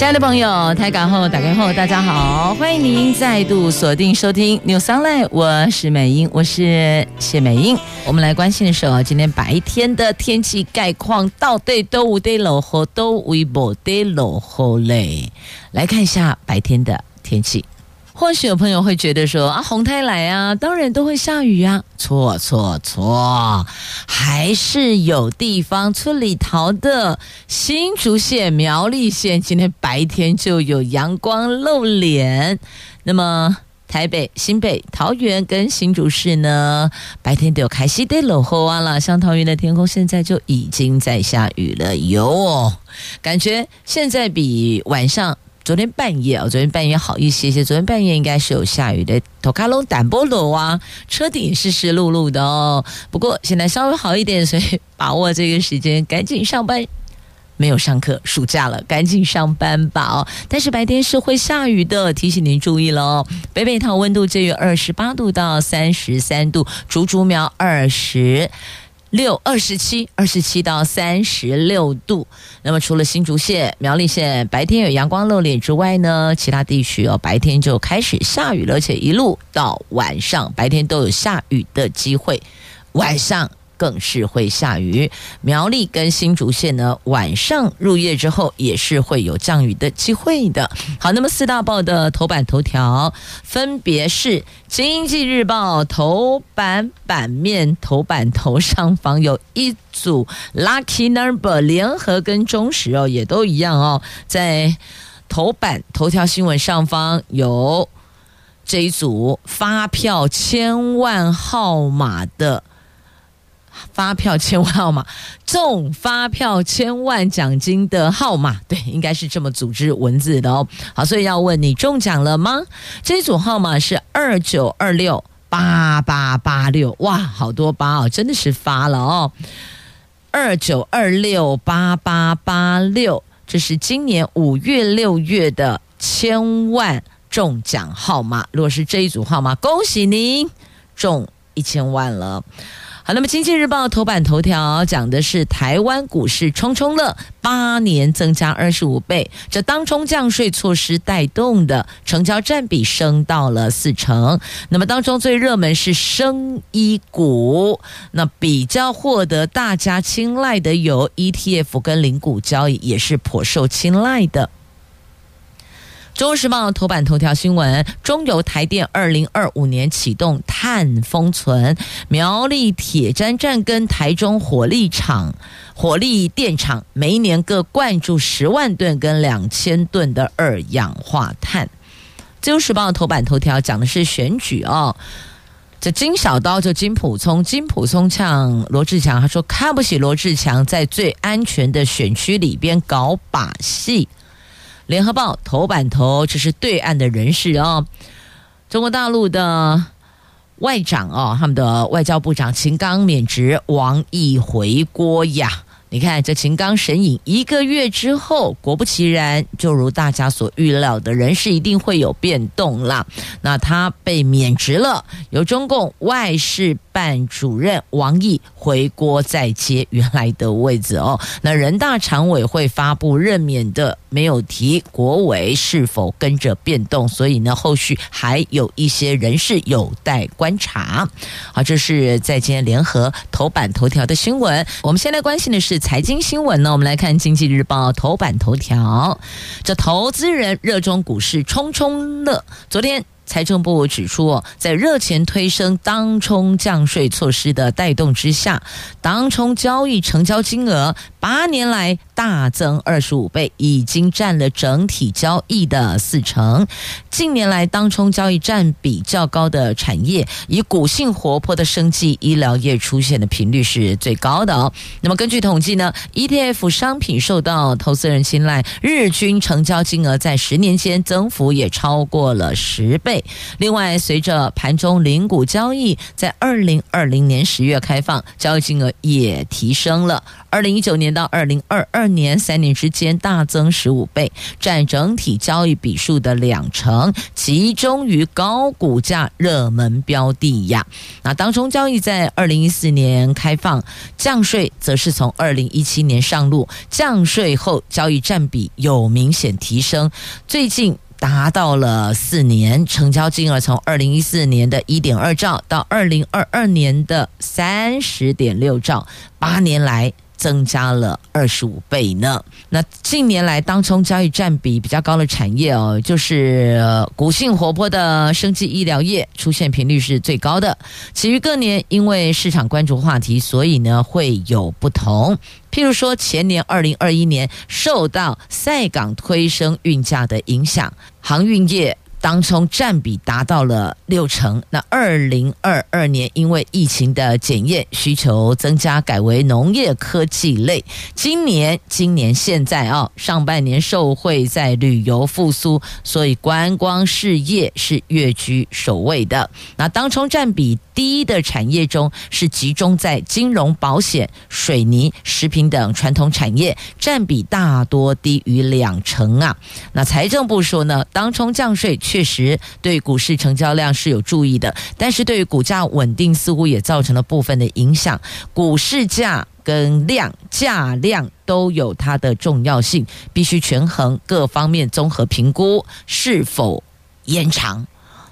亲爱的朋友，台港后打开后，大家好，欢迎您再度锁定收听 News Online，我是美英，我是谢美英。我们来关心的是哦，今天白天的天气概况到底都无得落雨，都有无得落雨嘞？来看一下白天的天气。或许有朋友会觉得说啊，红台来啊，当然都会下雨啊。错错错，还是有地方村里头的新竹县、苗栗县，今天白天就有阳光露脸。那么台北、新北、桃园跟新竹市呢，白天都有开西的落后啊了。像桃园的天空现在就已经在下雨了哟，感觉现在比晚上。昨天半夜啊，昨天半夜好一些些。昨天半夜应该是有下雨的，头卡龙胆波罗啊，车顶湿湿漉漉的哦。不过现在稍微好一点，所以把握这个时间，赶紧上班。没有上课，暑假了，赶紧上班吧哦。但是白天是会下雨的，提醒您注意喽。北北桃温度介于二十八度到三十三度，竹竹苗二十。六二十七，二十七到三十六度。那么除了新竹县、苗栗县白天有阳光露脸之外呢，其他地区哦白天就开始下雨了，而且一路到晚上白天都有下雨的机会，晚上。更是会下雨，苗栗跟新竹县呢，晚上入夜之后也是会有降雨的机会的。好，那么四大报的头版头条分别是《经济日报》头版版面头版头上方有一组 Lucky Number，联合跟中时哦也都一样哦，在头版头条新闻上方有这一组发票千万号码的。发票千万号码，中发票千万奖金的号码，对，应该是这么组织文字的哦。好，所以要问你中奖了吗？这一组号码是二九二六八八八六，哇，好多八哦，真的是发了哦。二九二六八八八六，这是今年五月六月的千万中奖号码。如果是这一组号码，恭喜您中一千万了。那么《经济日报》头版头条讲的是台湾股市冲冲乐，八年增加二十五倍，这当冲降税措施带动的成交占比升到了四成。那么当中最热门是生医股，那比较获得大家青睐的有 ETF 跟零股交易，也是颇受青睐的。《中时报》头版头条新闻：中油台电二零二五年启动碳封存，苗栗铁砧站跟台中火力厂、火力电厂每一年各灌注十万吨跟两千吨的二氧化碳。《自由时报》头版头条讲的是选举哦，这金小刀就金溥聪，金溥聪呛罗志强，他说看不起罗志强在最安全的选区里边搞把戏。联合报头版头，这是对岸的人士哦。中国大陆的外长哦，他们的外交部长秦刚免职，王毅回国呀。你看这秦刚神隐一个月之后，果不其然，就如大家所预料的，人事一定会有变动啦。那他被免职了，由中共外事办主任王毅回锅再接原来的位置哦。那人大常委会发布任免的，没有提国委是否跟着变动，所以呢，后续还有一些人事有待观察。好，这是在今天联合头版头条的新闻。我们现在关心的是。财经新闻呢，我们来看《经济日报》头版头条。这投资人热衷股市冲冲乐。昨天财政部指出，在热钱推升当冲降税措施的带动之下，当冲交易成交金额八年来大增二十五倍，已经占了整体交易的四成。近年来，当冲交易占比较高的产业，以股性活泼的生技医疗业出现的频率是最高的哦。那么根据统计呢，ETF 商品受到投资人青睐，日均成交金额在十年间增幅也超过了十倍。另外，随着盘中零股交易在二零二零年十月开放，交易金额也提升了。二零一九年到二零二二年三年之间大增十五倍，占整体交易笔数的两成，集中于高股价热门标的呀。那当中交易在二零一四年开放，降税则是从二零一七年上路，降税后交易占比有明显提升，最近达到了四年成交金额从二零一四年的一点二兆到二零二二年的三十点六兆，八年来。增加了二十五倍呢。那近年来当冲交易占比比较高的产业哦，就是呃股性活泼的生技医疗业出现频率是最高的。其余各年因为市场关注话题，所以呢会有不同。譬如说前年二零二一年受到赛港推升运价的影响，航运业。当中占比达到了六成。那二零二二年因为疫情的检验需求增加，改为农业科技类。今年今年现在啊，上半年受惠在旅游复苏，所以观光事业是跃居首位的。那当中占比低的产业中，是集中在金融、保险、水泥、食品等传统产业，占比大多低于两成啊。那财政部说呢，当冲降税。确实对股市成交量是有注意的，但是对于股价稳定似乎也造成了部分的影响。股市价跟量价量都有它的重要性，必须权衡各方面综合评估是否延长，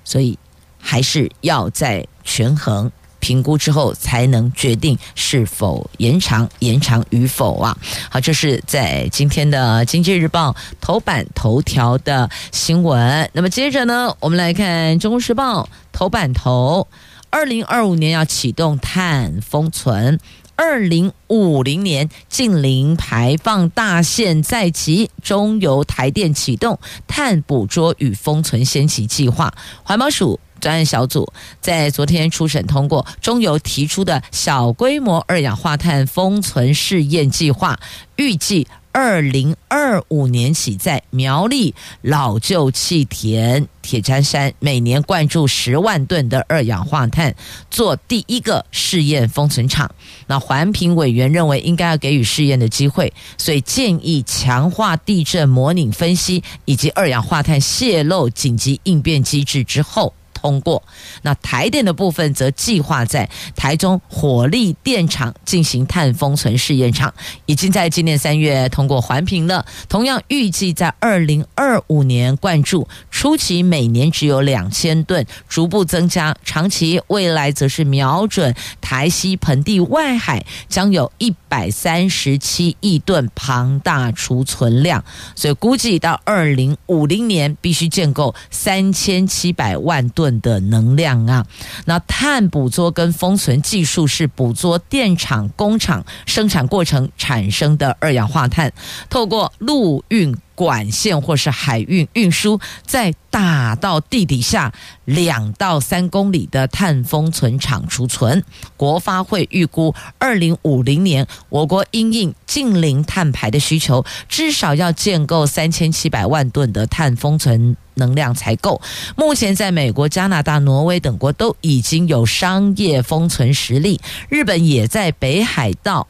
所以还是要在权衡。评估之后才能决定是否延长，延长与否啊。好，这是在今天的《经济日报》头版头条的新闻。那么接着呢，我们来看《中国时报》头版头：二零二五年要启动碳封存，二零五零年净零排放大限在即，中油、台电启动碳捕捉与封存先期计划，环保署。专案小组在昨天初审通过中油提出的小规模二氧化碳封存试验计划，预计二零二五年起在苗栗老旧气田铁砧山每年灌注十万吨的二氧化碳，做第一个试验封存场。那环评委员认为应该要给予试验的机会，所以建议强化地震模拟分析以及二氧化碳泄漏紧急应变机制之后。通过，那台电的部分则计划在台中火力电厂进行碳封存试验场，已经在今年三月通过环评了。同样预计在二零二五年灌注，初期每年只有两千吨，逐步增加，长期未来则是瞄准台西盆地外海，将有一百三十七亿吨庞大储存量，所以估计到二零五零年必须建构三千七百万吨。的能量啊，那碳捕捉跟封存技术是捕捉电厂、工厂生产过程产生的二氧化碳，透过陆运管线或是海运运输，再打到地底下两到三公里的碳封存场储存。国发会预估，二零五零年我国因应净零碳排的需求，至少要建构三千七百万吨的碳封存。能量才够。目前，在美国、加拿大、挪威等国都已经有商业封存实力，日本也在北海道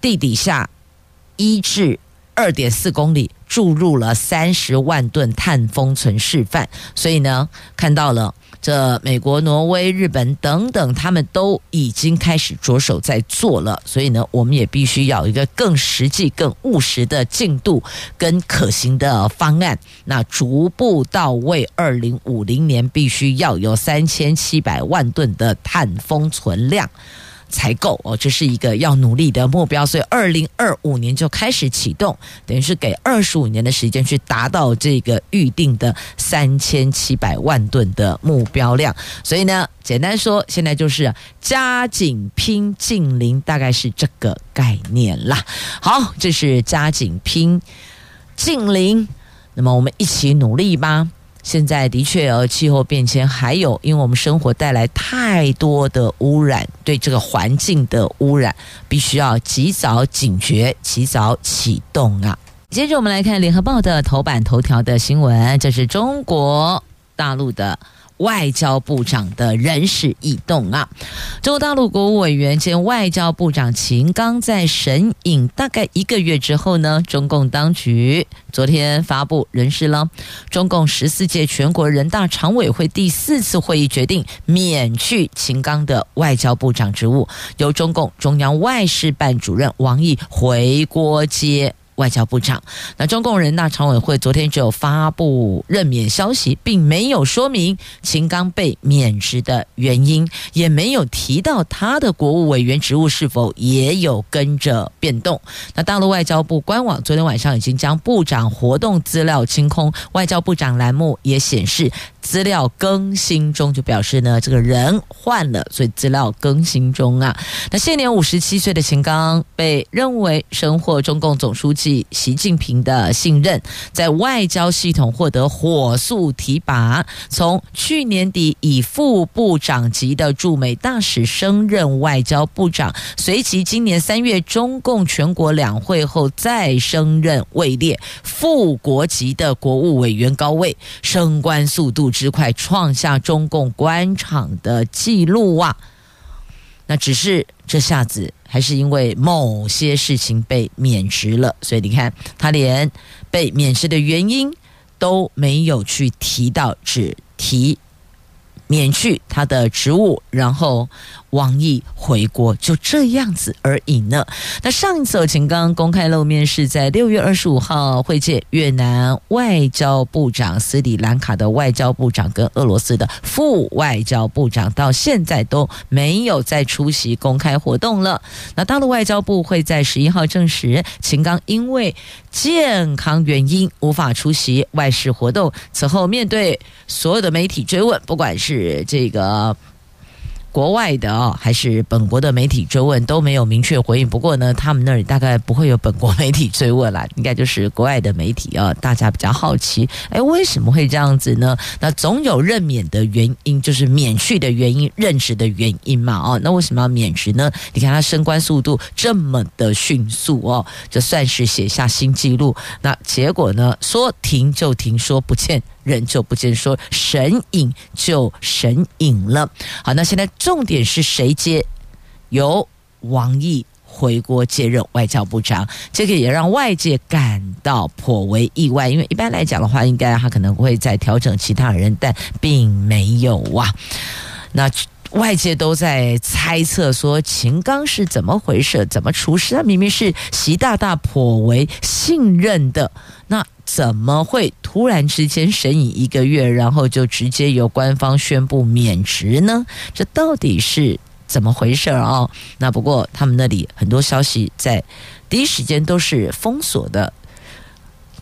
地底下一至二点四公里注入了三十万吨碳封存示范。所以呢，看到了。这美国、挪威、日本等等，他们都已经开始着手在做了，所以呢，我们也必须要一个更实际、更务实的进度跟可行的方案。那逐步到位，二零五零年必须要有三千七百万吨的碳封存量。才够哦，这是一个要努力的目标。所以，二零二五年就开始启动，等于是给二十五年的时间去达到这个预定的三千七百万吨的目标量。所以呢，简单说，现在就是加紧拼近邻，大概是这个概念啦。好，这是加紧拼近邻，那么我们一起努力吧。现在的确，呃，气候变迁还有，因为我们生活带来太多的污染，对这个环境的污染，必须要及早警觉，及早启动啊。接着我们来看《联合报》的头版头条的新闻，这是中国大陆的。外交部长的人事异动啊！中国大陆国务委员兼外交部长秦刚在神隐大概一个月之后呢，中共当局昨天发布人事了。中共十四届全国人大常委会第四次会议决定免去秦刚的外交部长职务，由中共中央外事办主任王毅回锅接。外交部长，那中共人大常委会昨天只有发布任免消息，并没有说明秦刚被免职的原因，也没有提到他的国务委员职务是否也有跟着变动。那大陆外交部官网昨天晚上已经将部长活动资料清空，外交部长栏目也显示资料更新中，就表示呢这个人换了，所以资料更新中啊。那现年五十七岁的秦刚被认为深获中共总书记。习近平的信任，在外交系统获得火速提拔，从去年底以副部长级的驻美大使升任外交部长，随即今年三月中共全国两会后再升任位列副国级的国务委员高位，升官速度十块，创下中共官场的记录啊！那只是这下子。还是因为某些事情被免职了，所以你看，他连被免职的原因都没有去提到，只提。免去他的职务，然后王毅回国，就这样子而已呢。那上一次秦刚公开露面是在六月二十五号会见越南外交部长、斯里兰卡的外交部长跟俄罗斯的副外交部长，到现在都没有再出席公开活动了。那大陆外交部会在十一号证实，秦刚因为健康原因无法出席外事活动。此后面对所有的媒体追问，不管是这个。国外的啊，还是本国的媒体追问都没有明确回应。不过呢，他们那里大概不会有本国媒体追问啦，应该就是国外的媒体啊。大家比较好奇，哎，为什么会这样子呢？那总有任免的原因，就是免去的原因、任职的原因嘛。哦，那为什么要免职呢？你看他升官速度这么的迅速哦，就算是写下新纪录。那结果呢，说停就停，说不见人就不见，说神隐就神隐了。好，那现在。重点是谁接？由王毅回国接任外交部长，这个也让外界感到颇为意外。因为一般来讲的话，应该他可能会再调整其他人，但并没有啊。那外界都在猜测说，秦刚是怎么回事？怎么出事？他明明是习大大颇为信任的，那怎么会突然之间神隐一个月，然后就直接由官方宣布免职呢？这到底是怎么回事啊、那不过他们那里很多消息在第一时间都是封锁的，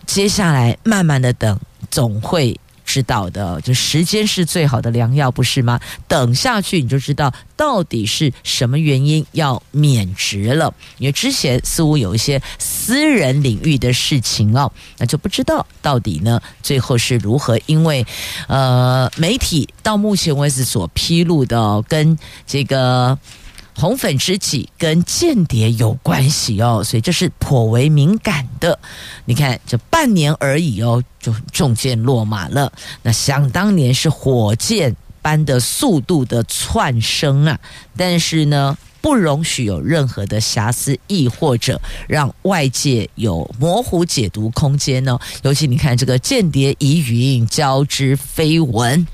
接下来慢慢的等，总会。知道的，就时间是最好的良药，不是吗？等下去你就知道到底是什么原因要免职了。因为之前似乎有一些私人领域的事情哦，那就不知道到底呢最后是如何。因为呃，媒体到目前为止所披露的、跟这个。红粉知己跟间谍有关系哦，所以这是颇为敏感的。你看，这半年而已哦，就中箭落马了。那想当年是火箭般的速度的窜升啊，但是呢，不容许有任何的瑕疵，亦或者让外界有模糊解读空间哦。尤其你看这个间谍疑云交织飞蚊。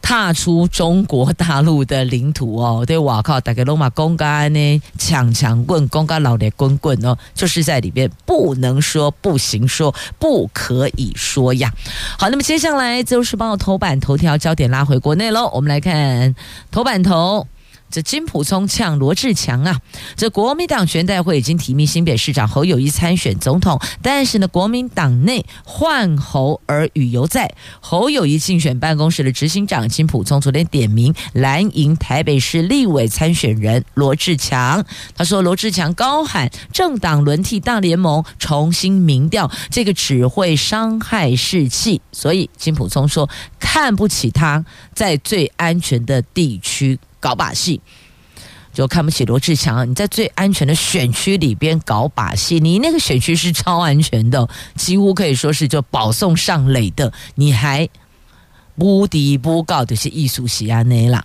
踏出中国大陆的领土哦，对，哇靠，大家罗马公干呢，抢强棍，公干老的棍棍哦，就是在里边不能说，不行说，不可以说呀。好，那么接下来就是帮我头版头条焦点拉回国内喽。我们来看头版头，这金溥聪呛罗志强啊！这国民党全代会已经提名新北市长侯友宜参选总统，但是呢，国民党内换侯而语犹在。侯友宜竞选办公室的执行长金溥聪昨天点名蓝营台北市立委参选人罗志强，他说罗志强高喊政党轮替大联盟重新民调，这个只会伤害士气，所以金溥聪说看不起他在最安全的地区。搞把戏，就看不起罗志强。你在最安全的选区里边搞把戏，你那个选区是超安全的，几乎可以说是就保送上垒的，你还不敌不高的是艺术西安内啦。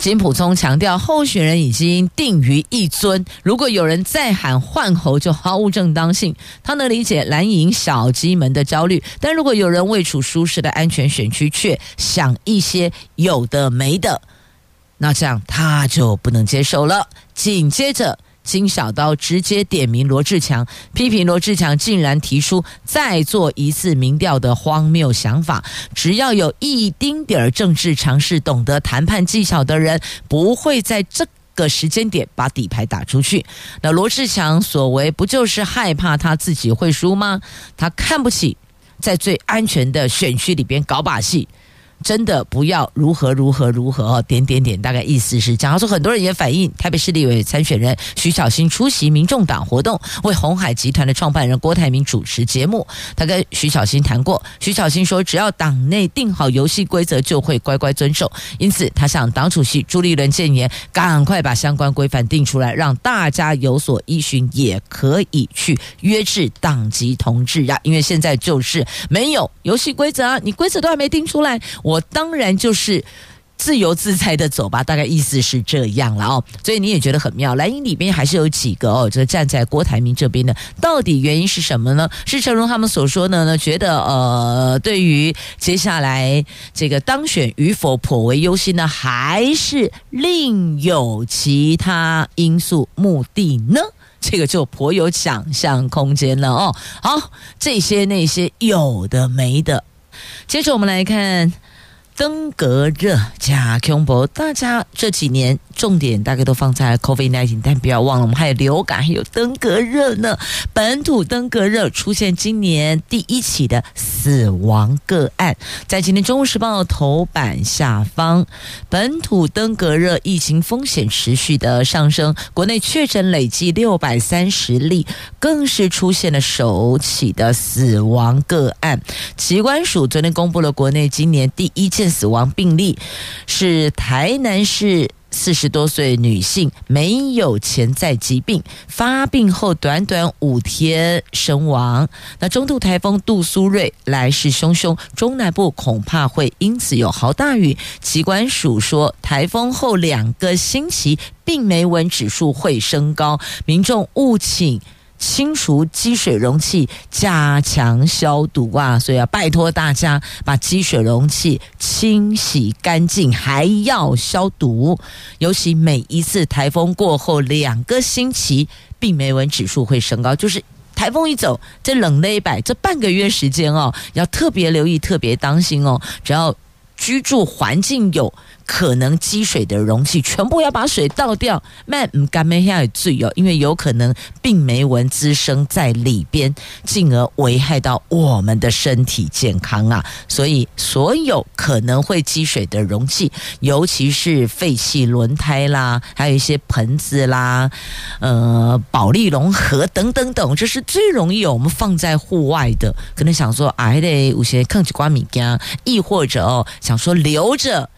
金普聪强调，候选人已经定于一尊，如果有人再喊换候，就毫无正当性。他能理解蓝营小鸡们的焦虑，但如果有人位处舒适的安全选区，却想一些有的没的，那这样他就不能接受了。紧接着。金小刀直接点名罗志强，批评罗志强竟然提出再做一次民调的荒谬想法。只要有一丁点儿政治常识、懂得谈判技巧的人，不会在这个时间点把底牌打出去。那罗志强所为，不就是害怕他自己会输吗？他看不起在最安全的选区里边搞把戏。真的不要如何如何如何哦，点点点，大概意思是讲，他说很多人也反映，台北市立委参选人徐巧芯出席民众党活动，为红海集团的创办人郭台铭主持节目。他跟徐巧芯谈过，徐巧芯说，只要党内定好游戏规则，就会乖乖遵守。因此，他向党主席朱立伦建言，赶快把相关规范定出来，让大家有所依循，也可以去约制党籍同志呀。因为现在就是没有游戏规则啊，你规则都还没定出来。我当然就是自由自在的走吧，大概意思是这样了哦。所以你也觉得很妙，蓝营里边还是有几个哦，就站在郭台铭这边的，到底原因是什么呢？是诚如他们所说的呢？觉得呃，对于接下来这个当选与否颇为忧心呢，还是另有其他因素目的呢？这个就颇有想象空间了哦。好，这些那些有的没的，接着我们来看。登革热加恐怖，大家这几年重点大概都放在 COVID-19，但不要忘了，我们还有流感，还有登革热呢。本土登革热出现今年第一起的死亡个案，在今天《中国时报》头版下方，本土登革热疫情风险持续的上升，国内确诊累计六百三十例，更是出现了首起的死亡个案。疾管署昨天公布了国内今年第一件。死亡病例是台南市四十多岁女性，没有潜在疾病，发病后短短五天身亡。那中度台风杜苏芮来势汹汹，中南部恐怕会因此有豪大雨。疾管署说，台风后两个星期病媒蚊指数会升高，民众务请。清除积水容器，加强消毒啊！所以要拜托大家把积水容器清洗干净，还要消毒。尤其每一次台风过后两个星期，病媒蚊指数会升高。就是台风一走，这冷了一百，这半个月时间哦，要特别留意，特别当心哦。只要居住环境有。可能积水的容器全部要把水倒掉，慢唔干咩下最哦，因为有可能病媒蚊滋生在里边，进而危害到我们的身体健康啊！所以所有可能会积水的容器，尤其是废弃轮胎啦，还有一些盆子啦，呃，保利龙盒等等等，这是最容易有我们放在户外的。可能想说，哎嘞，有些抗击瓜米干，亦或者哦，想说留着。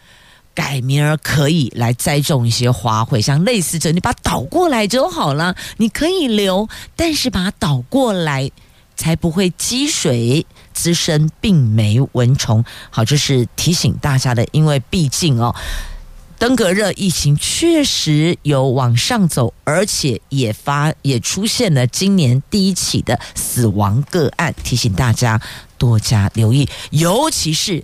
改明儿可以来栽种一些花卉，像类似这，你把它倒过来就好了。你可以留，但是把它倒过来，才不会积水滋生病媒蚊虫。好，这是提醒大家的，因为毕竟哦，登革热疫情确实有往上走，而且也发也出现了今年第一起的死亡个案，提醒大家多加留意，尤其是。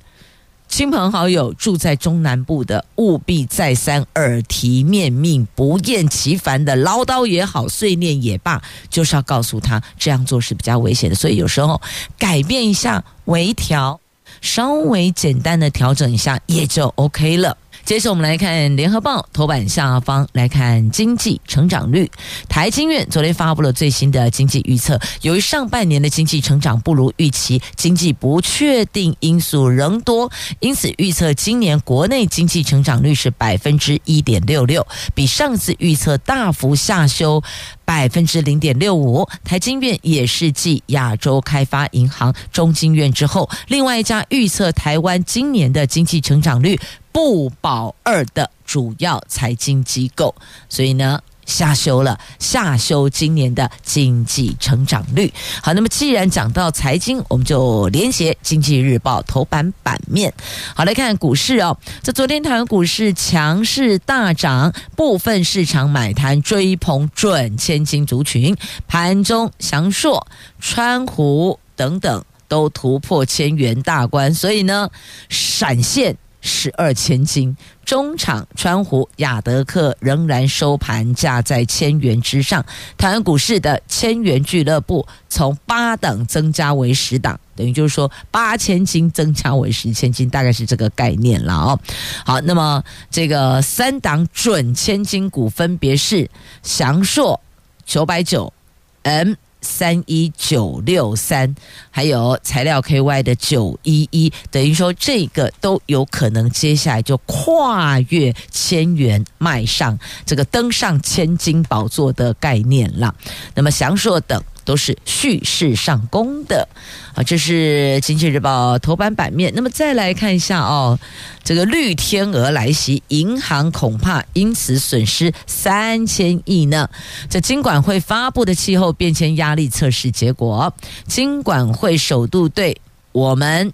亲朋好友住在中南部的，务必再三耳提面命，不厌其烦的唠叨也好，碎念也罢，就是要告诉他这样做是比较危险的。所以有时候改变一下，微调，稍微简单的调整一下，也就 OK 了。接着我们来看《联合报》头版下方，来看经济成长率。台经院昨天发布了最新的经济预测，由于上半年的经济成长不如预期，经济不确定因素仍多，因此预测今年国内经济成长率是百分之一点六六，比上次预测大幅下修百分之零点六五。台经院也是继亚洲开发银行、中金院之后，另外一家预测台湾今年的经济成长率。不保二的主要财经机构，所以呢，下修了，下修今年的经济成长率。好，那么既然讲到财经，我们就连接《经济日报》头版版面。好，来看股市哦，这昨天台湾股市强势大涨，部分市场买盘追捧准千金族群，盘中祥硕、川湖等等都突破千元大关，所以呢，闪现。十二千金，中场川湖、亚德客仍然收盘价在千元之上。台湾股市的千元俱乐部从八档增加为十档，等于就是说八千金增加为十千金，大概是这个概念了哦。好，那么这个三档准千金股分别是祥硕九百九 M。三一九六三，还有材料 KY 的九一一，等于说这个都有可能接下来就跨越千元，迈上这个登上千金宝座的概念了。那么祥硕等。都是蓄势上攻的啊！这是《经济日报》头版版面。那么再来看一下哦，这个绿天鹅来袭，银行恐怕因此损失三千亿呢。这金管会发布的气候变迁压力测试结果，金管会首度对我们。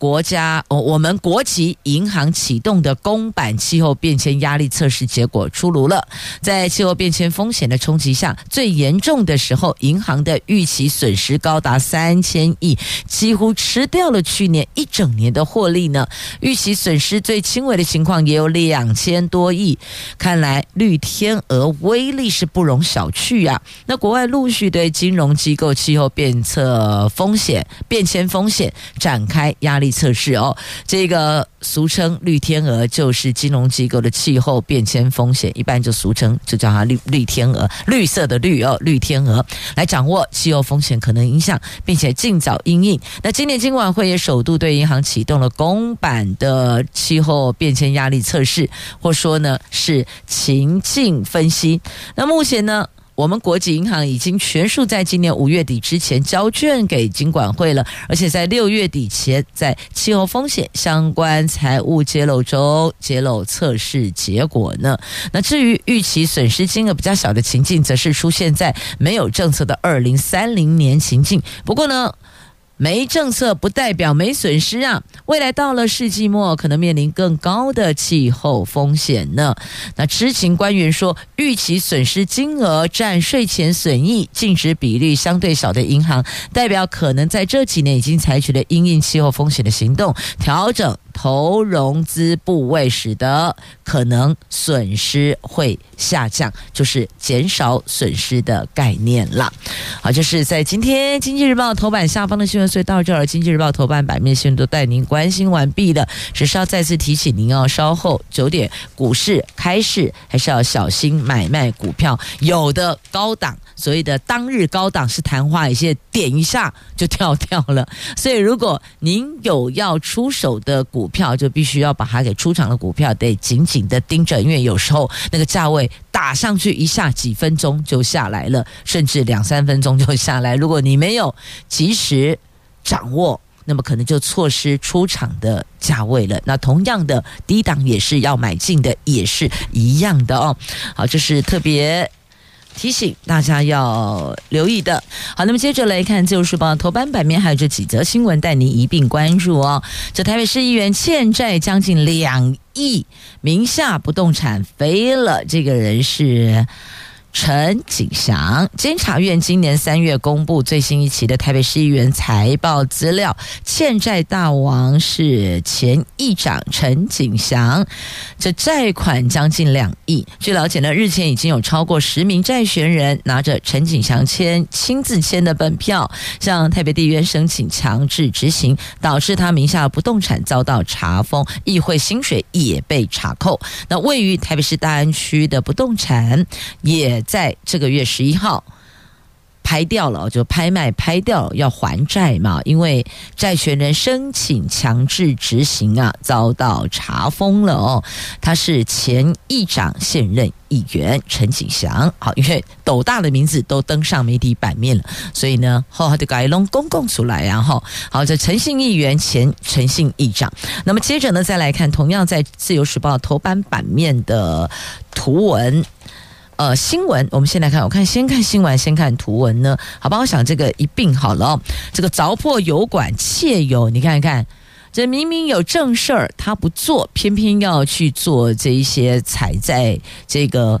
国家哦，我们国籍银行启动的公版气候变迁压力测试结果出炉了。在气候变迁风险的冲击下，最严重的时候，银行的预期损失高达三千亿，几乎吃掉了去年一整年的获利呢。预期损失最轻微的情况也有两千多亿。看来绿天鹅威力是不容小觑啊！那国外陆续对金融机构气候变测风险、变迁风险展开压力。测试哦，这个俗称绿天鹅就是金融机构的气候变迁风险，一般就俗称就叫它绿绿天鹅，绿色的绿哦，绿天鹅来掌握气候风险可能影响，并且尽早应应。那今年金管会也首度对银行启动了公版的气候变迁压力测试，或说呢是情境分析。那目前呢？我们国际银行已经全数在今年五月底之前交卷给金管会了，而且在六月底前，在气候风险相关财务揭露中揭露测试结果呢。那至于预期损失金额比较小的情境，则是出现在没有政策的二零三零年情境。不过呢。没政策不代表没损失啊！未来到了世纪末，可能面临更高的气候风险呢。那知情官员说，预期损失金额占税前损益净值比率相对小的银行，代表可能在这几年已经采取了因应气候风险的行动，调整。投融资部位，使得可能损失会下降，就是减少损失的概念了。好，就是在今天《经济日报》头版下方的新闻，所以到这儿，《经济日报》头版版面新闻都带您关心完毕了。只是要再次提醒您哦，稍后九点股市开市，还是要小心买卖股票，有的高档。所谓的当日高档是昙花一现，点一下就跳掉了。所以，如果您有要出手的股票，就必须要把它给出场的股票得紧紧的盯着，因为有时候那个价位打上去一下，几分钟就下来了，甚至两三分钟就下来。如果你没有及时掌握，那么可能就错失出场的价位了。那同样的低档也是要买进的，也是一样的哦。好，这是特别。提醒大家要留意的。好，那么接着来看《自由时报》头版版面，还有这几则新闻带您一并关注哦。这台北市议员欠债将近两亿，名下不动产飞了。这个人是陈景祥，监察院今年三月公布最新一期的台北市议员财报资料，欠债大王是前议长陈景祥，这债款将近两亿。据了解呢，日前已经有超过十名债权人拿着陈景祥签亲自签的本票，向台北地院申请强制执行，导致他名下不动产遭到查封，议会薪水也被查扣。那位于台北市大安区的不动产也。在这个月十一号拍掉了，就拍卖拍掉要还债嘛，因为债权人申请强制执行啊，遭到查封了哦。他是前议长，现任议员陈景祥。好，因为斗大的名字都登上媒体版面了，所以呢，后来就改弄公共出来，然后好，这陈姓议员，前陈姓议长。那么接着呢，再来看同样在自由时报头版版面的图文。呃，新闻我们先来看，我看先看新闻，先看图文呢，好吧？我想这个一并好了。这个凿破油管窃油，你看一看，这明明有正事儿，他不做，偏偏要去做这一些踩在这个。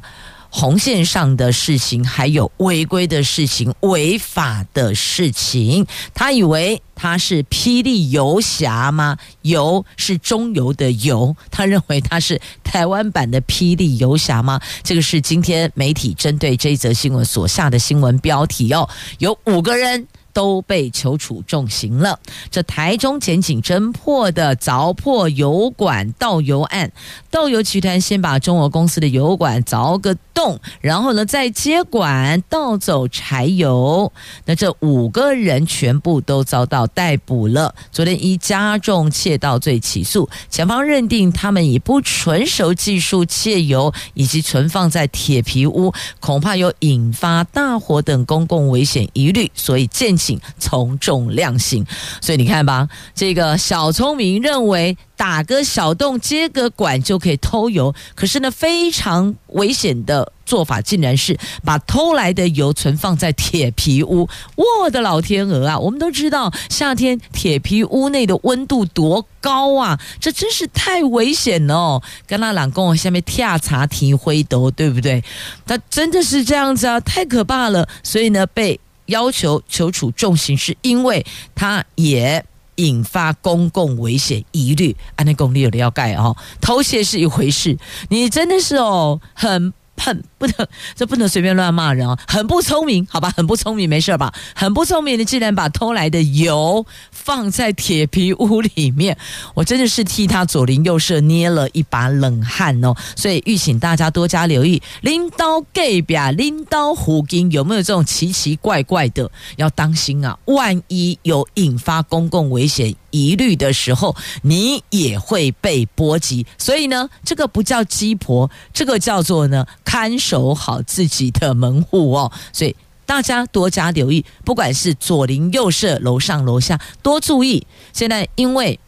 红线上的事情，还有违规的事情、违法的事情，他以为他是霹雳游侠吗？游是中游的游，他认为他是台湾版的霹雳游侠吗？这个是今天媒体针对这一则新闻所下的新闻标题哦，有五个人。都被求处重刑了。这台中检警侦破的凿破油管盗油案，盗油集团先把中油公司的油管凿个动，然后呢再接管盗走柴油。那这五个人全部都遭到逮捕了。昨天以加重窃盗罪起诉，检方认定他们以不纯熟技术窃油以及存放在铁皮屋，恐怕有引发大火等公共危险疑虑，所以建。请从重量刑，所以你看吧，这个小聪明认为打个小洞接个管就可以偷油，可是呢，非常危险的做法竟然是把偷来的油存放在铁皮屋。我的老天鹅啊！我们都知道夏天铁皮屋内的温度多高啊，这真是太危险了哦！跟他老公下面跳茶提灰斗，对不对？他真的是这样子啊，太可怕了。所以呢，被。要求求处重刑，是因为他也引发公共危险疑虑。安内公，立有的要盖哦，偷窃是一回事，你真的是哦，很。很不能，这不能随便乱骂人哦。很不聪明，好吧，很不聪明，没事吧？很不聪明，你竟然把偷来的油放在铁皮屋里面，我真的是替他左邻右舍捏了一把冷汗哦。所以，吁请大家多加留意，拎刀 gay 吧，拎刀虎金，有没有这种奇奇怪怪的？要当心啊！万一有引发公共危险疑虑的时候，你也会被波及。所以呢，这个不叫鸡婆，这个叫做呢。看守好自己的门户哦，所以大家多加留意，不管是左邻右舍、楼上楼下，多注意。现在因为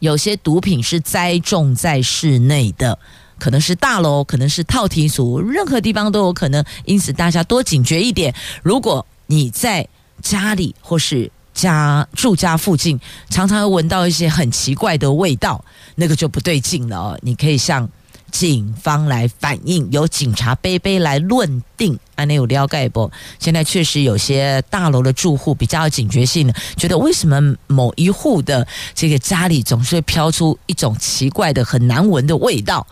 有些毒品是栽种在室内的，可能是大楼，可能是套厅组，任何地方都有可能，因此大家多警觉一点。如果你在家里或是家住家附近，常常会闻到一些很奇怪的味道，那个就不对劲了哦。你可以向。警方来反映，由警察杯杯来论定。安内有了解不？现在确实有些大楼的住户比较有警觉性的，觉得为什么某一户的这个家里总是会飘出一种奇怪的、很难闻的味道。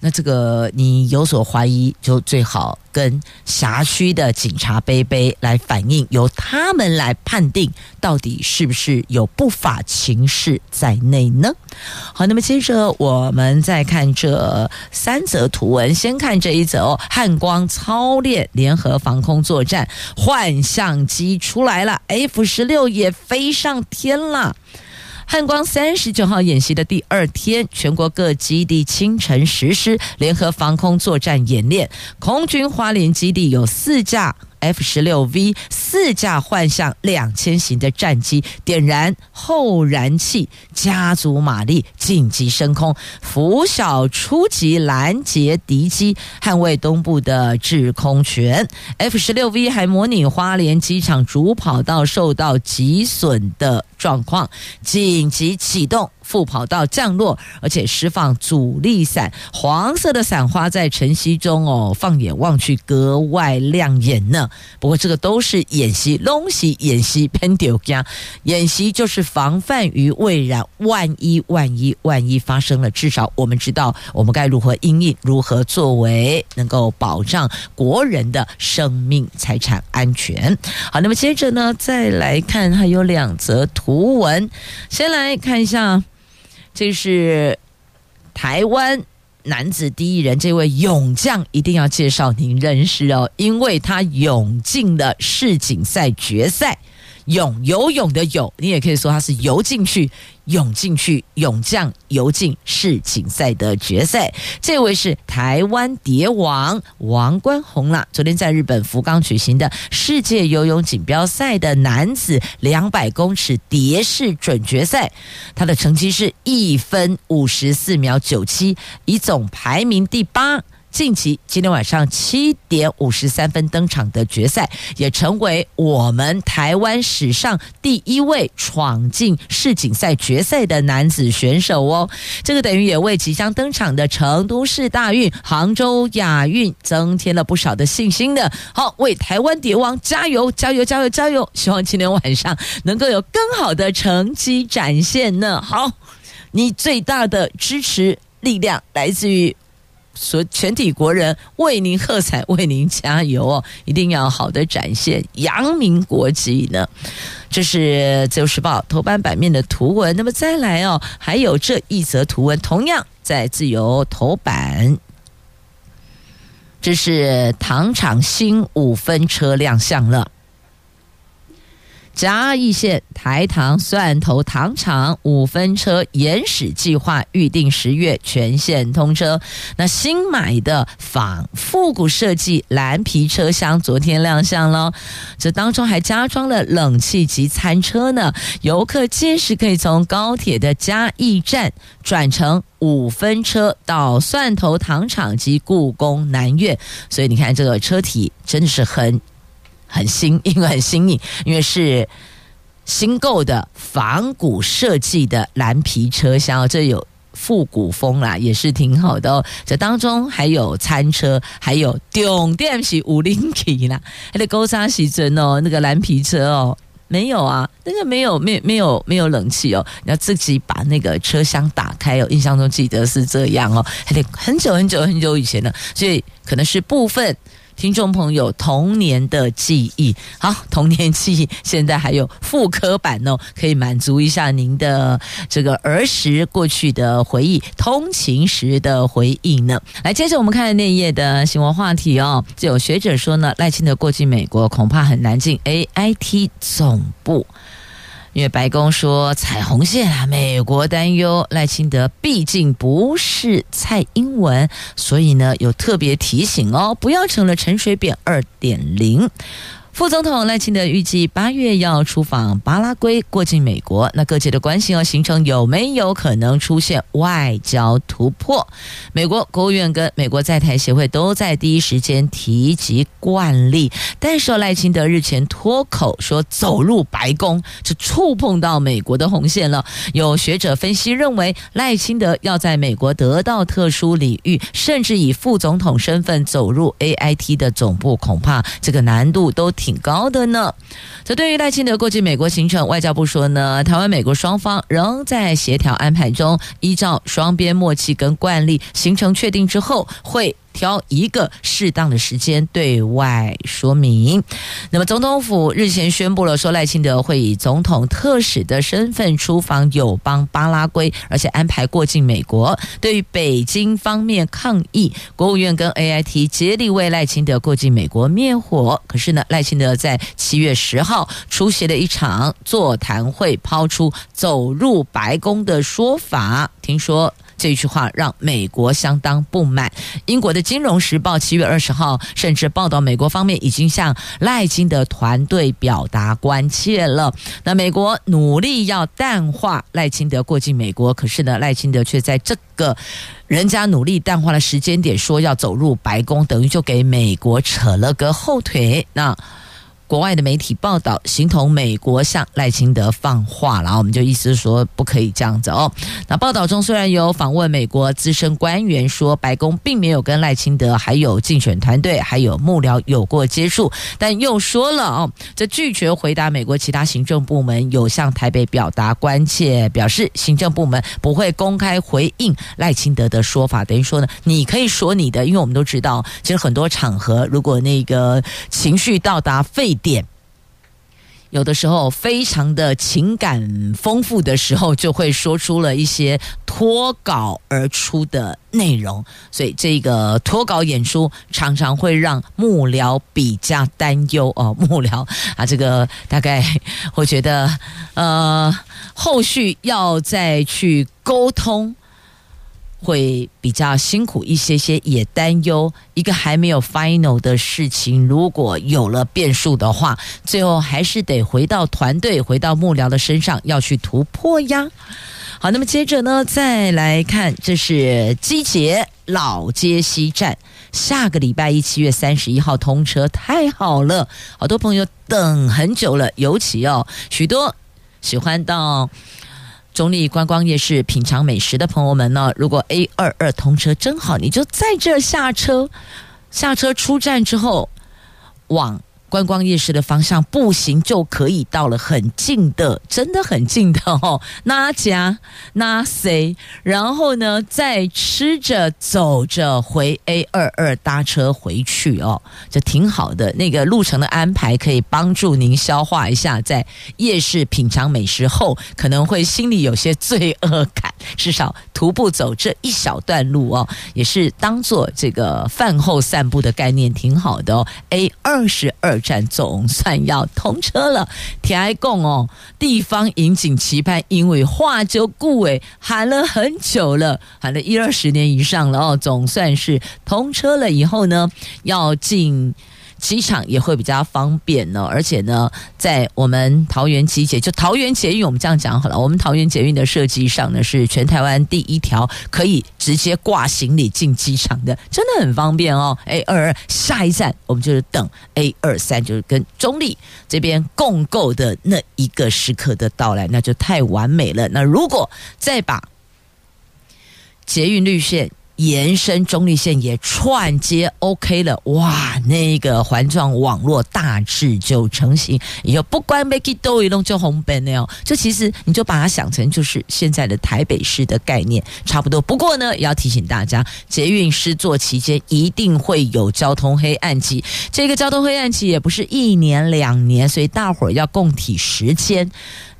那这个你有所怀疑，就最好跟辖区的警察杯杯来反映，由他们来判定到底是不是有不法情事在内呢？好，那么接着我们再看这三则图文，先看这一则哦，汉光操练联合防空作战，幻象机出来了，F 十六也飞上天了。汉光三十九号演习的第二天，全国各基地清晨实施联合防空作战演练，空军花莲基地有四架。F 十六 V 四架幻象两千型的战机点燃后燃气，加足马力，紧急升空，拂晓出击拦截敌机，捍卫东部的制空权。F 十六 V 还模拟花莲机场主跑道受到击损的状况，紧急启动。副跑道降落，而且释放阻力伞，黄色的伞花在晨曦中哦，放眼望去格外亮眼呢。不过这个都是演习，东西演习喷丢家，演习就是防范于未然，万一万一万一发生了，至少我们知道我们该如何应应，如何作为，能够保障国人的生命财产安全。好，那么接着呢，再来看还有两则图文，先来看一下，这是台湾男子第一人，这位勇将一定要介绍您认识哦，因为他勇进了世锦赛决赛。泳游泳的泳，你也可以说他是游进去、涌进去、泳将游进世锦赛的决赛。这位是台湾蝶王王冠宏啦。昨天在日本福冈举行的世界游泳锦标赛的男子两百公尺蝶式准决赛，他的成绩是一分五十四秒九七，以总排名第八。近期今天晚上七点五十三分登场的决赛，也成为我们台湾史上第一位闯进世锦赛决赛的男子选手哦。这个等于也为即将登场的成都市大运、杭州亚运增添了不少的信心的。好，为台湾蝶王加油，加油，加油，加油！希望今天晚上能够有更好的成绩展现呢。好，你最大的支持力量来自于。所全体国人为您喝彩，为您加油哦！一定要好的展现，扬名国际呢。这是《自由时报》头版版面的图文。那么再来哦，还有这一则图文，同样在《自由》头版。这是糖厂新五分车亮相了。嘉义县台糖蒜头糖厂五分车延驶计划预定十月全线通车。那新买的仿复古设计蓝皮车厢昨天亮相了，这当中还加装了冷气及餐车呢。游客届时可以从高铁的嘉义站转乘五分车到蒜头糖厂及故宫南院。所以你看这个车体真的是很。很新，因为很新颖，因为是新购的仿古设计的蓝皮车厢，这有复古风啦，也是挺好的哦。这当中还有餐车，还有重点是五零 K 啦，还得勾沙喜尊哦，那个蓝皮车哦，没有啊，那个没有，没有没有没有冷气哦，你要自己把那个车厢打开哦。印象中记得是这样哦，还得很久很久很久以前了，所以可能是部分。听众朋友，童年的记忆，好，童年记忆现在还有复刻版哦，可以满足一下您的这个儿时过去的回忆，通勤时的回忆呢。来，接着我们看那一页的新闻话题哦，就有学者说呢，赖清德过境美国恐怕很难进 AIT 总部。因为白宫说彩虹线啊，美国担忧赖清德毕竟不是蔡英文，所以呢有特别提醒哦，不要成了陈水扁二点零。副总统赖清德预计八月要出访巴拉圭，过境美国。那各界的关心要行程有没有可能出现外交突破？美国国务院跟美国在台协会都在第一时间提及惯例，但是赖清德日前脱口说走入白宫，就触碰到美国的红线了。有学者分析认为，赖清德要在美国得到特殊礼遇，甚至以副总统身份走入 AIT 的总部，恐怕这个难度都挺。挺高的呢。这对于赖清德过去美国行程，外交部说呢，台湾美国双方仍在协调安排中，依照双边默契跟惯例，行程确定之后会。挑一个适当的时间对外说明。那么，总统府日前宣布了，说赖清德会以总统特使的身份出访友邦巴拉圭，而且安排过境美国。对于北京方面抗议，国务院跟 AIT 竭力为赖清德过境美国灭火。可是呢，赖清德在七月十号出席了一场座谈会，抛出走入白宫的说法。听说。这句话让美国相当不满。英国的《金融时报》七月二十号甚至报道，美国方面已经向赖清德团队表达关切了。那美国努力要淡化赖清德过境美国，可是呢，赖清德却在这个人家努力淡化的时间点说要走入白宫，等于就给美国扯了个后腿。那国外的媒体报道，形同美国向赖清德放话了，然后我们就意思是说不可以这样子哦。那报道中虽然有访问美国资深官员说，白宫并没有跟赖清德还有竞选团队还有幕僚有过接触，但又说了哦，这拒绝回答美国其他行政部门有向台北表达关切，表示行政部门不会公开回应赖清德的说法。等于说呢，你可以说你的，因为我们都知道，其实很多场合如果那个情绪到达沸点。有的时候非常的情感丰富的时候，就会说出了一些脱稿而出的内容，所以这个脱稿演出常常会让幕僚比较担忧哦。幕僚啊，这个大概我觉得呃，后续要再去沟通。会比较辛苦一些些，也担忧一个还没有 final 的事情，如果有了变数的话，最后还是得回到团队、回到幕僚的身上要去突破呀。好，那么接着呢，再来看，这是机捷老街西站，下个礼拜一七月三十一号通车，太好了，好多朋友等很久了，尤其哦，许多喜欢到。总理观光夜市品尝美食的朋友们呢，如果 A 二二通车真好，你就在这下车，下车出站之后往。观光夜市的方向步行就可以到了，很近的，真的很近的哦。那家那谁，然后呢，再吃着走着回 A 二二搭车回去哦，这挺好的。那个路程的安排可以帮助您消化一下，在夜市品尝美食后可能会心里有些罪恶感，至少徒步走这一小段路哦，也是当做这个饭后散步的概念，挺好的哦。A 二十二。站总算要通车了，天爱共哦，地方引颈期盼，因为化州顾尾喊了很久了，喊了一二十年以上了哦，总算是通车了以后呢，要进。机场也会比较方便呢，而且呢，在我们桃园机捷，就桃园捷运，我们这样讲好了。我们桃园捷运的设计上呢，是全台湾第一条可以直接挂行李进机场的，真的很方便哦。A 二二下一站，我们就是等 A 二三，就是跟中立这边共构的那一个时刻的到来，那就太完美了。那如果再把捷运绿线。延伸中立线也串接 OK 了，哇，那个环状网络大致就成型。以后不管 make it 都一弄就红本了，这其实你就把它想成就是现在的台北市的概念差不多。不过呢，也要提醒大家，捷运施作期间一定会有交通黑暗期。这个交通黑暗期也不是一年两年，所以大伙儿要共体时间。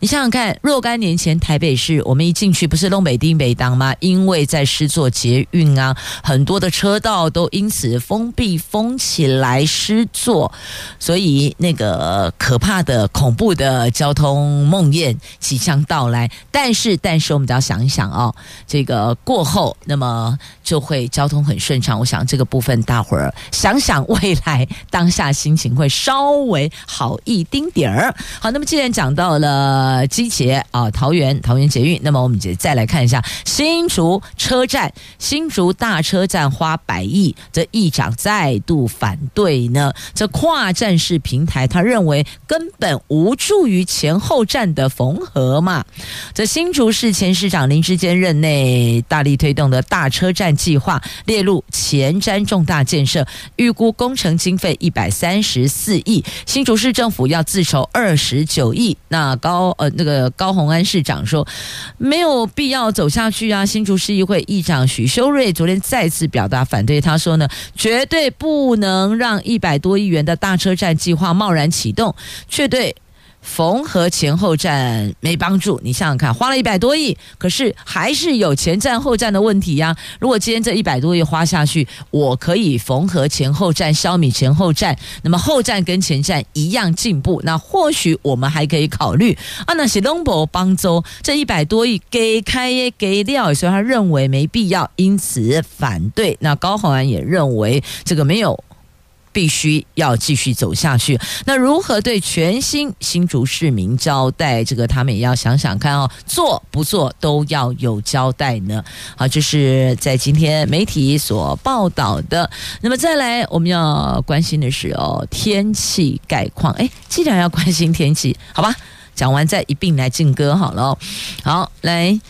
你想想看，若干年前台北市，我们一进去不是东北丁北当吗？因为在施作捷运啊，很多的车道都因此封闭封起来失作，所以那个可怕的、恐怖的交通梦魇即将到来。但是，但是我们只要想一想哦，这个过后，那么就会交通很顺畅。我想这个部分，大伙儿想想未来当下心情会稍微好一丁点儿。好，那么既然讲到了。呃，机捷啊，桃园桃园捷运。那么我们就再来看一下新竹车站，新竹大车站花百亿，这议长再度反对呢。这跨站式平台，他认为根本无助于前后站的缝合嘛。这新竹市前市长林智坚任内大力推动的大车站计划列入前瞻重大建设，预估工程经费一百三十四亿，新竹市政府要自筹二十九亿。那高。呃，那个高虹安市长说没有必要走下去啊。新竹市议会议长许修睿昨天再次表达反对，他说呢，绝对不能让一百多亿元的大车站计划贸然启动，却对。缝合前后站没帮助，你想想看，花了一百多亿，可是还是有前站后站的问题呀。如果今天这一百多亿花下去，我可以缝合前后站，消弭前后站，那么后站跟前站一样进步，那或许我们还可以考虑啊。那是龙博帮州这一百多亿给开业给掉，所以他认为没必要，因此反对。那高虹安也认为这个没有。必须要继续走下去。那如何对全新新竹市民交代？这个他们也要想想看哦，做不做都要有交代呢。好，这是在今天媒体所报道的。那么再来，我们要关心的是哦，天气概况。哎，既然要关心天气，好吧，讲完再一并来进歌好了。好，来。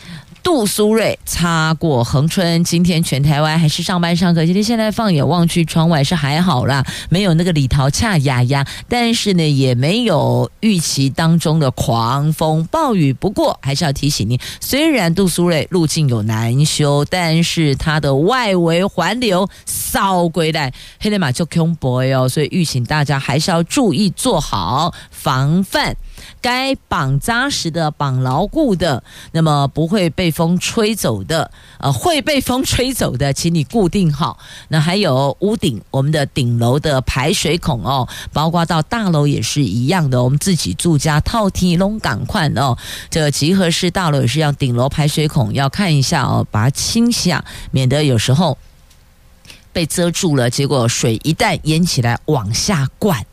杜苏芮擦过恒春，今天全台湾还是上班上课。今天现在放眼望去，窗外是还好啦，没有那个李桃恰呀呀，但是呢，也没有预期当中的狂风暴雨。不过还是要提醒您，虽然杜苏芮路径有难修，但是它的外围环流扫归来，黑雷马就恐怖哦，所以预请大家还是要注意做好防范。该绑扎实的、绑牢固的，那么不会被风吹走的，呃，会被风吹走的，请你固定好。那还有屋顶，我们的顶楼的排水孔哦，包括到大楼也是一样的。我们自己住家套梯龙港宽哦，这个集合式大楼也是要顶楼排水孔要看一下哦，把它清洗啊，免得有时候被遮住了，结果水一旦淹起来往下灌。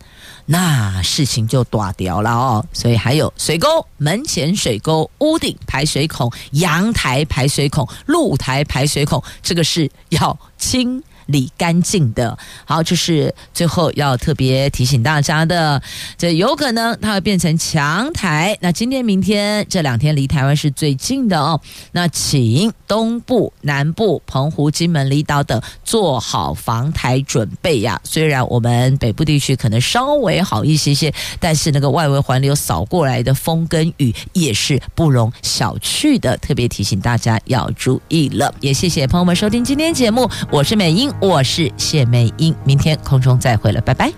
那事情就大掉了哦，所以还有水沟、门前水沟、屋顶排水孔、阳台排水孔、露台排水孔，这个是要清理干净的。好，这是最后要特别提醒大家的，这有可能它会变成强台。那今天、明天这两天离台湾是最近的哦。那请东部、南部、澎湖、金门离岛等做好防台准备呀。虽然我们北部地区可能稍微好一些些，但是那个外围环流扫过来的风跟雨也是不容小觑的。特别提醒大家要注意了。也谢谢朋友们收听今天节目，我是美英。我是谢美英，明天空中再会了，拜拜。